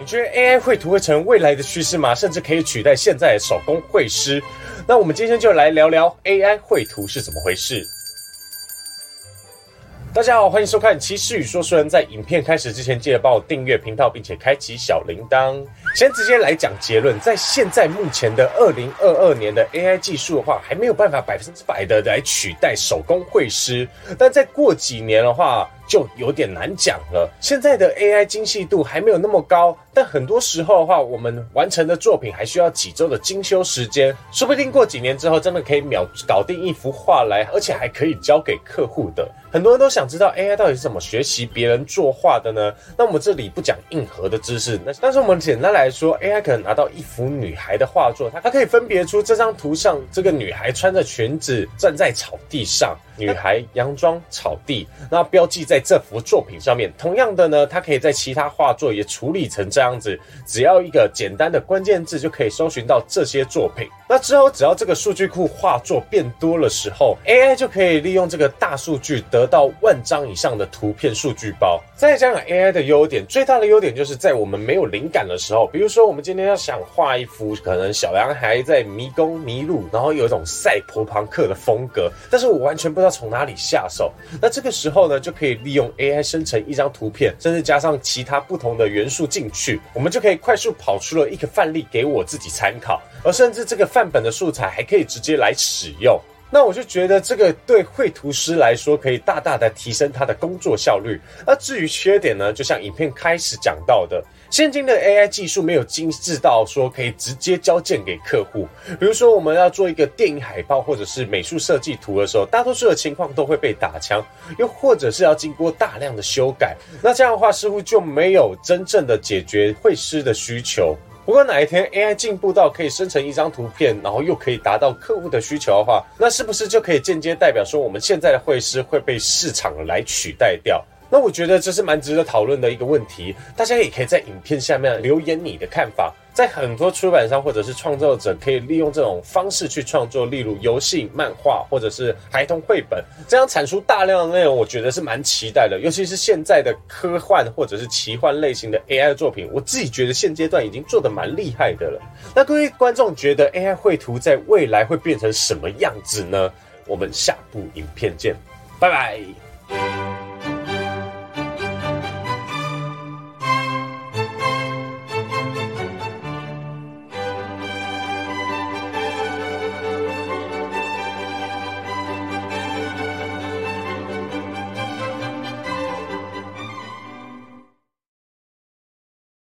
你觉得 AI 绘图会成为未来的趋势吗？甚至可以取代现在的手工绘师？那我们今天就来聊聊 AI 绘图是怎么回事。大家好，欢迎收看《骑士与说书人》。在影片开始之前，记得帮我订阅频道，并且开启小铃铛。先直接来讲结论，在现在目前的二零二二年的 AI 技术的话，还没有办法百分之百的来取代手工绘师。但再过几年的话，就有点难讲了。现在的 AI 精细度还没有那么高，但很多时候的话，我们完成的作品还需要几周的精修时间。说不定过几年之后，真的可以秒搞定一幅画来，而且还可以交给客户的。很多人都想知道 AI 到底是怎么学习别人作画的呢？那我们这里不讲硬核的知识，那但是我们简单来说，AI 可能拿到一幅女孩的画作，它它可以分别出这张图上这个女孩穿着裙子站在草地上。女孩洋装草地，那标记在这幅作品上面。同样的呢，它可以在其他画作也处理成这样子，只要一个简单的关键字就可以搜寻到这些作品。那之后，只要这个数据库画作变多了时候，AI 就可以利用这个大数据得到万张以上的图片数据包。再加上 AI 的优点，最大的优点就是在我们没有灵感的时候，比如说我们今天要想画一幅可能小男孩在迷宫迷路，然后有一种赛博朋克的风格，但是我完全不知道。从哪里下手？那这个时候呢，就可以利用 AI 生成一张图片，甚至加上其他不同的元素进去，我们就可以快速跑出了一个范例给我自己参考，而甚至这个范本的素材还可以直接来使用。那我就觉得这个对绘图师来说，可以大大的提升他的工作效率。那至于缺点呢，就像影片开始讲到的。现今的 AI 技术没有精致到说可以直接交件给客户。比如说，我们要做一个电影海报或者是美术设计图的时候，大多数的情况都会被打枪，又或者是要经过大量的修改。那这样的话，似乎就没有真正的解决绘师的需求。如果哪一天 AI 进步到可以生成一张图片，然后又可以达到客户的需求的话，那是不是就可以间接代表说，我们现在的会师会被市场来取代掉？那我觉得这是蛮值得讨论的一个问题，大家也可以在影片下面留言你的看法。在很多出版商或者是创作者可以利用这种方式去创作，例如游戏、漫画或者是孩童绘本，这样产出大量的内容，我觉得是蛮期待的。尤其是现在的科幻或者是奇幻类型的 AI 作品，我自己觉得现阶段已经做得蛮厉害的了。那各位观众觉得 AI 绘图在未来会变成什么样子呢？我们下部影片见，拜拜。